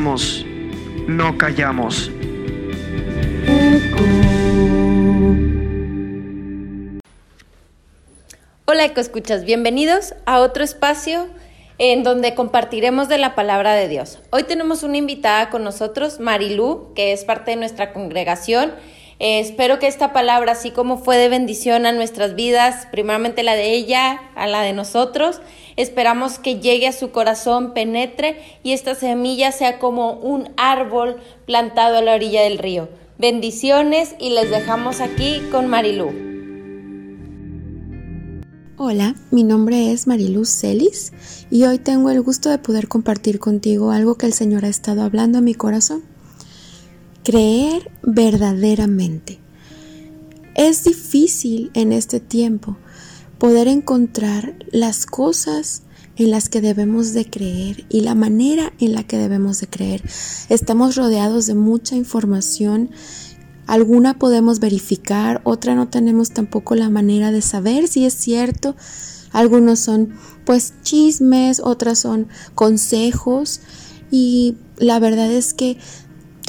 no callamos. Hola Escuchas, bienvenidos a otro espacio en donde compartiremos de la palabra de Dios. Hoy tenemos una invitada con nosotros, Marilú, que es parte de nuestra congregación. Eh, espero que esta palabra, así como fue de bendición a nuestras vidas, primeramente la de ella, a la de nosotros, esperamos que llegue a su corazón, penetre y esta semilla sea como un árbol plantado a la orilla del río. Bendiciones y les dejamos aquí con Marilú. Hola, mi nombre es Mariluz Celis y hoy tengo el gusto de poder compartir contigo algo que el Señor ha estado hablando a mi corazón. Creer verdaderamente. Es difícil en este tiempo poder encontrar las cosas en las que debemos de creer y la manera en la que debemos de creer. Estamos rodeados de mucha información Alguna podemos verificar, otra no tenemos tampoco la manera de saber si es cierto. Algunos son pues chismes, otras son consejos y la verdad es que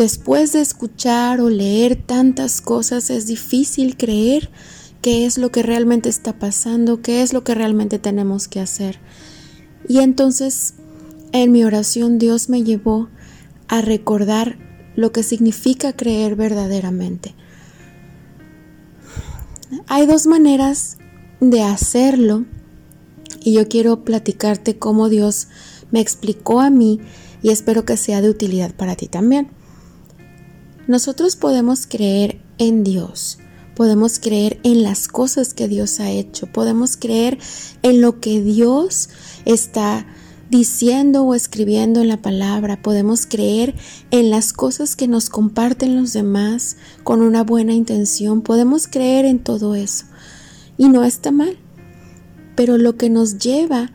después de escuchar o leer tantas cosas es difícil creer qué es lo que realmente está pasando, qué es lo que realmente tenemos que hacer. Y entonces en mi oración Dios me llevó a recordar lo que significa creer verdaderamente. Hay dos maneras de hacerlo y yo quiero platicarte cómo Dios me explicó a mí y espero que sea de utilidad para ti también. Nosotros podemos creer en Dios, podemos creer en las cosas que Dios ha hecho, podemos creer en lo que Dios está diciendo o escribiendo en la palabra, podemos creer en las cosas que nos comparten los demás con una buena intención, podemos creer en todo eso. Y no está mal. Pero lo que nos lleva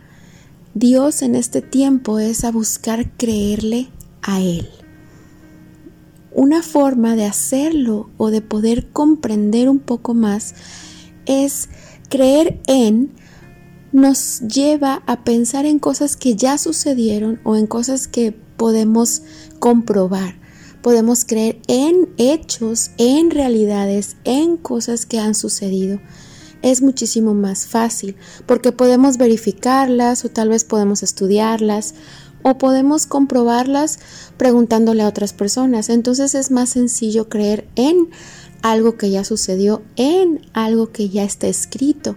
Dios en este tiempo es a buscar creerle a Él. Una forma de hacerlo o de poder comprender un poco más es creer en nos lleva a pensar en cosas que ya sucedieron o en cosas que podemos comprobar. Podemos creer en hechos, en realidades, en cosas que han sucedido. Es muchísimo más fácil porque podemos verificarlas o tal vez podemos estudiarlas o podemos comprobarlas preguntándole a otras personas. Entonces es más sencillo creer en algo que ya sucedió, en algo que ya está escrito.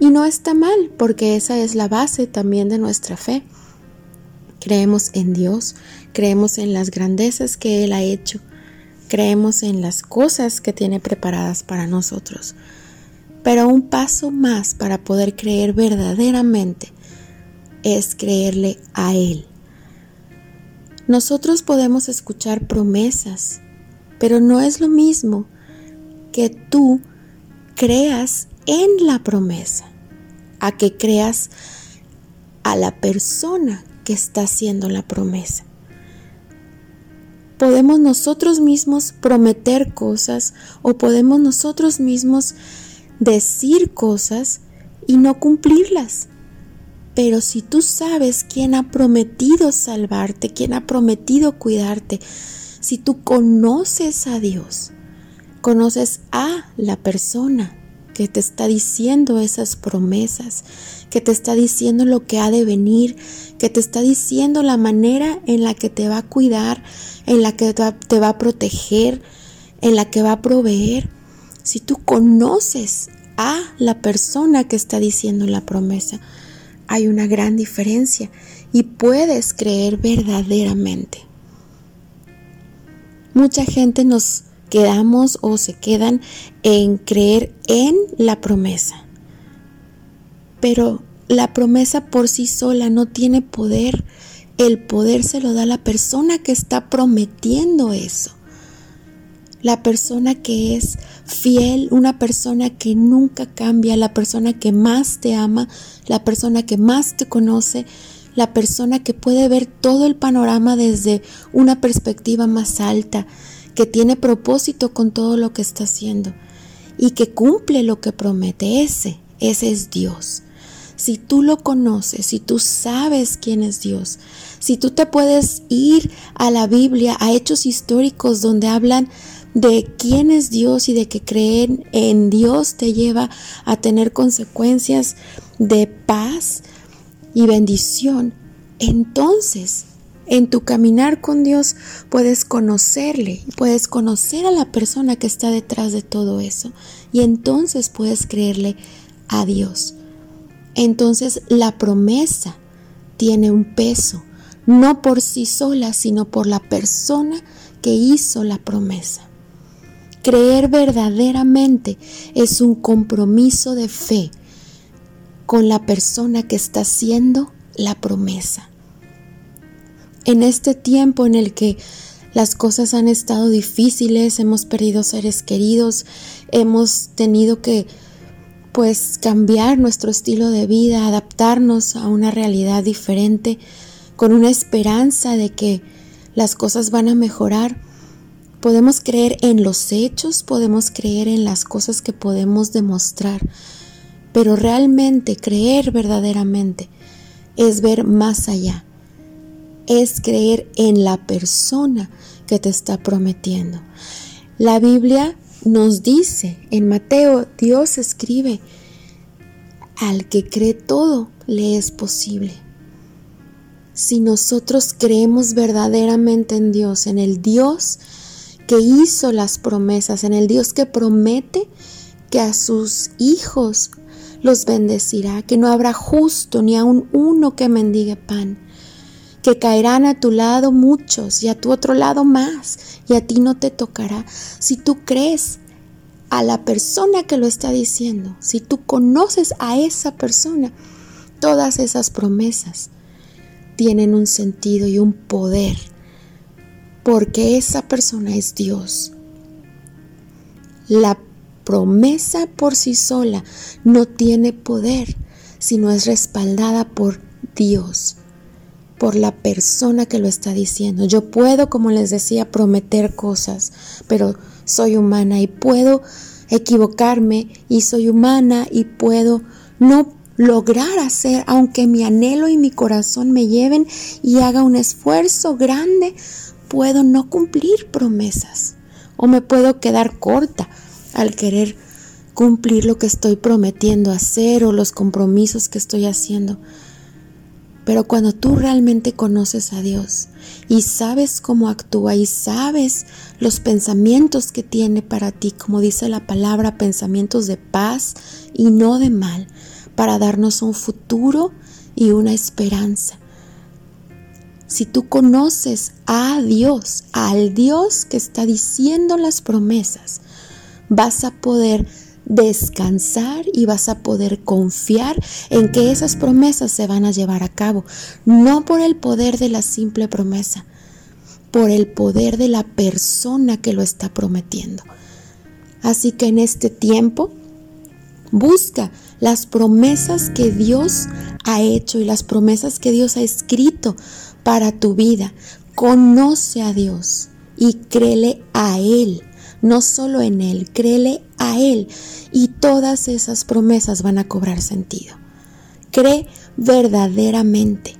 Y no está mal, porque esa es la base también de nuestra fe. Creemos en Dios, creemos en las grandezas que Él ha hecho, creemos en las cosas que tiene preparadas para nosotros. Pero un paso más para poder creer verdaderamente es creerle a Él. Nosotros podemos escuchar promesas, pero no es lo mismo que tú creas en la promesa, a que creas a la persona que está haciendo la promesa. Podemos nosotros mismos prometer cosas o podemos nosotros mismos decir cosas y no cumplirlas. Pero si tú sabes quién ha prometido salvarte, quién ha prometido cuidarte, si tú conoces a Dios, conoces a la persona que te está diciendo esas promesas, que te está diciendo lo que ha de venir, que te está diciendo la manera en la que te va a cuidar, en la que te va a proteger, en la que va a proveer. Si tú conoces a la persona que está diciendo la promesa, hay una gran diferencia y puedes creer verdaderamente. Mucha gente nos quedamos o se quedan en creer en la promesa. Pero la promesa por sí sola no tiene poder. El poder se lo da la persona que está prometiendo eso. La persona que es fiel, una persona que nunca cambia, la persona que más te ama, la persona que más te conoce, la persona que puede ver todo el panorama desde una perspectiva más alta, que tiene propósito con todo lo que está haciendo y que cumple lo que promete. Ese, ese es Dios. si tú lo conoces, si tú sabes quién es Dios, si tú te puedes ir a la Biblia, a hechos históricos donde hablan de quién es Dios y de que creer en Dios te lleva a tener consecuencias de paz y bendición, entonces en tu caminar con Dios puedes conocerle, puedes conocer a la persona que está detrás de todo eso y entonces puedes creerle a Dios entonces la promesa tiene un peso, no por sí sola, sino por la persona que hizo la promesa. Creer verdaderamente es un compromiso de fe con la persona que está haciendo la promesa. En este tiempo en el que las cosas han estado difíciles, hemos perdido seres queridos, hemos tenido que pues cambiar nuestro estilo de vida, adaptarnos a una realidad diferente, con una esperanza de que las cosas van a mejorar. Podemos creer en los hechos, podemos creer en las cosas que podemos demostrar, pero realmente creer verdaderamente es ver más allá, es creer en la persona que te está prometiendo. La Biblia nos dice en Mateo, Dios escribe, al que cree todo le es posible. Si nosotros creemos verdaderamente en Dios, en el Dios que hizo las promesas, en el Dios que promete que a sus hijos los bendecirá, que no habrá justo ni aun uno que mendigue pan, que caerán a tu lado muchos y a tu otro lado más, y a ti no te tocará. Si tú crees a la persona que lo está diciendo, si tú conoces a esa persona, todas esas promesas tienen un sentido y un poder, porque esa persona es Dios. La promesa por sí sola no tiene poder, sino es respaldada por Dios por la persona que lo está diciendo. Yo puedo, como les decía, prometer cosas, pero soy humana y puedo equivocarme y soy humana y puedo no lograr hacer, aunque mi anhelo y mi corazón me lleven y haga un esfuerzo grande, puedo no cumplir promesas o me puedo quedar corta al querer cumplir lo que estoy prometiendo hacer o los compromisos que estoy haciendo. Pero cuando tú realmente conoces a Dios y sabes cómo actúa y sabes los pensamientos que tiene para ti, como dice la palabra, pensamientos de paz y no de mal, para darnos un futuro y una esperanza. Si tú conoces a Dios, al Dios que está diciendo las promesas, vas a poder descansar y vas a poder confiar en que esas promesas se van a llevar a cabo, no por el poder de la simple promesa, por el poder de la persona que lo está prometiendo. Así que en este tiempo, busca las promesas que Dios ha hecho y las promesas que Dios ha escrito para tu vida. Conoce a Dios y créele a Él no solo en Él, créele a Él y todas esas promesas van a cobrar sentido. Cree verdaderamente.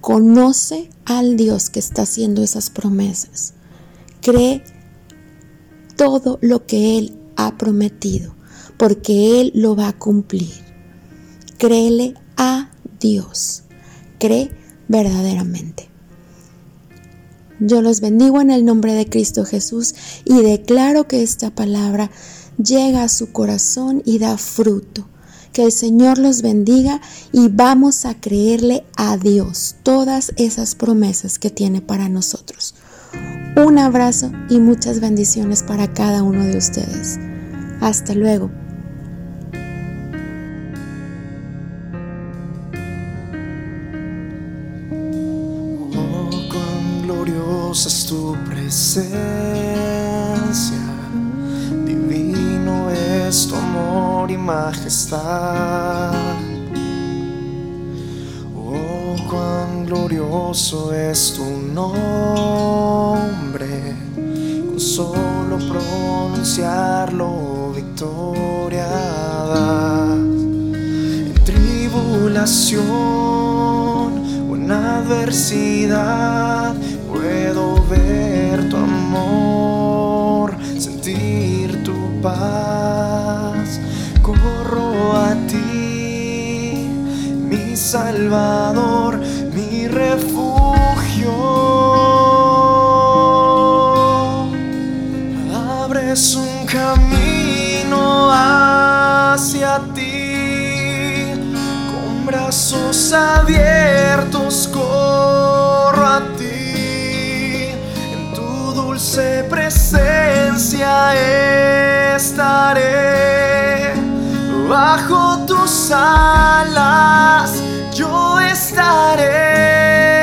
Conoce al Dios que está haciendo esas promesas. Cree todo lo que Él ha prometido, porque Él lo va a cumplir. Créele Dios. Cree verdaderamente. Yo los bendigo en el nombre de Cristo Jesús y declaro que esta palabra llega a su corazón y da fruto. Que el Señor los bendiga y vamos a creerle a Dios todas esas promesas que tiene para nosotros. Un abrazo y muchas bendiciones para cada uno de ustedes. Hasta luego. Majestad. Oh, cuán glorioso es tu nombre, con solo pronunciarlo victoria tribulación o en adversidad puedo ver tu amor, sentir tu paz. Salvador, mi refugio. Abres un camino hacia ti, con brazos abiertos corro a ti, en tu dulce presencia estaré, bajo tus alas yo estaré.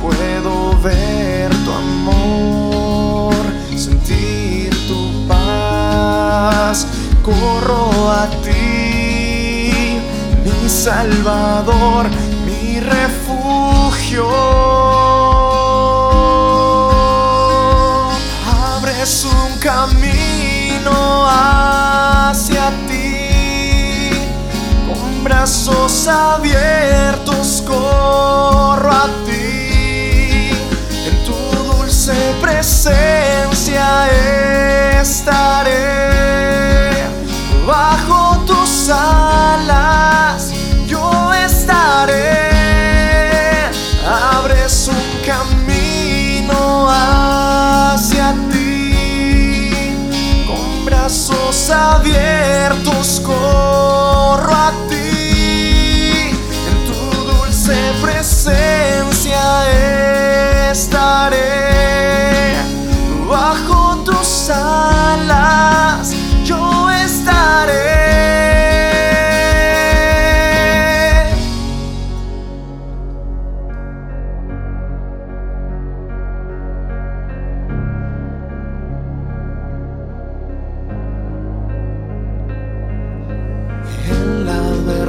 Puedo ver tu amor, sentir tu paz. Corro a ti, mi Salvador, mi refugio. Abres un camino hacia ti, con brazos abiertos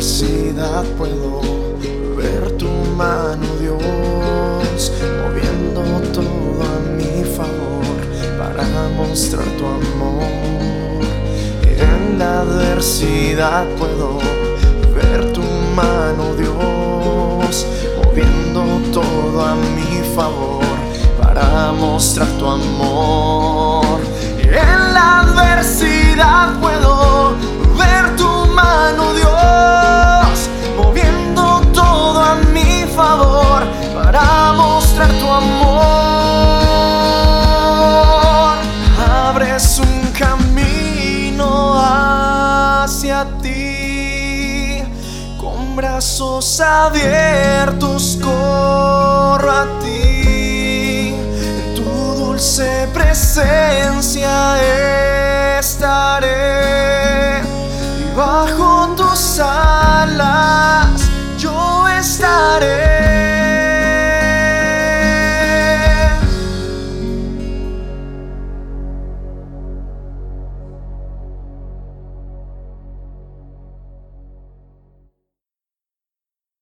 adversidad puedo ver tu mano, Dios, moviendo todo a mi favor para mostrar tu amor. En la adversidad puedo ver tu mano, Dios, moviendo todo a mi favor para mostrar tu amor.